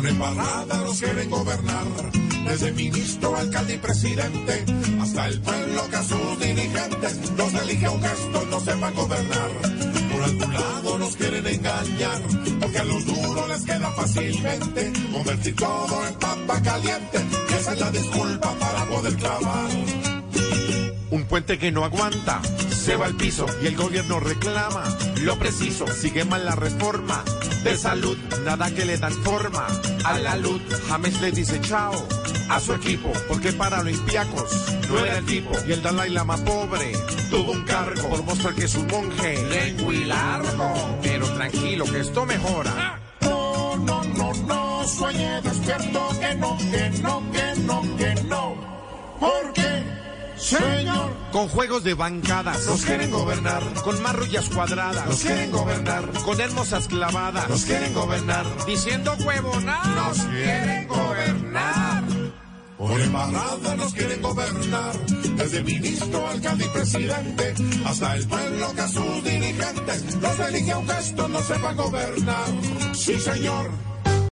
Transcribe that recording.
embarrada nos quieren gobernar. Desde ministro, alcalde y presidente, hasta el pueblo que a sus dirigentes los elige un gesto no sepan gobernar. Por algún lado nos quieren engañar, porque a los duros les queda fácilmente convertir todo en papa caliente. Y esa es la disculpa para poder clavar. Un puente que no aguanta, se va al piso y el gobierno reclama lo preciso. Sigue mal la reforma de salud, nada que le dan forma a la luz. James le dice chao a su equipo, porque para Olimpiacos no era el tipo. Y el Dalai Lama pobre tuvo un cargo por mostrar que es un monje lengua y largo. Pero tranquilo, que esto mejora. No, no, no, no, sueñe despierto que no, que no, que no, que no. Señor, con juegos de bancadas. Nos quieren gobernar, con marrullas cuadradas. Nos quieren gobernar, con hermosas clavadas. Nos quieren gobernar, diciendo huevonadas. Nos quieren gobernar. Por embarrada nos quieren gobernar, desde ministro, alcalde y presidente, hasta el pueblo que a sus dirigentes los elige un gesto no sepa gobernar. Sí, señor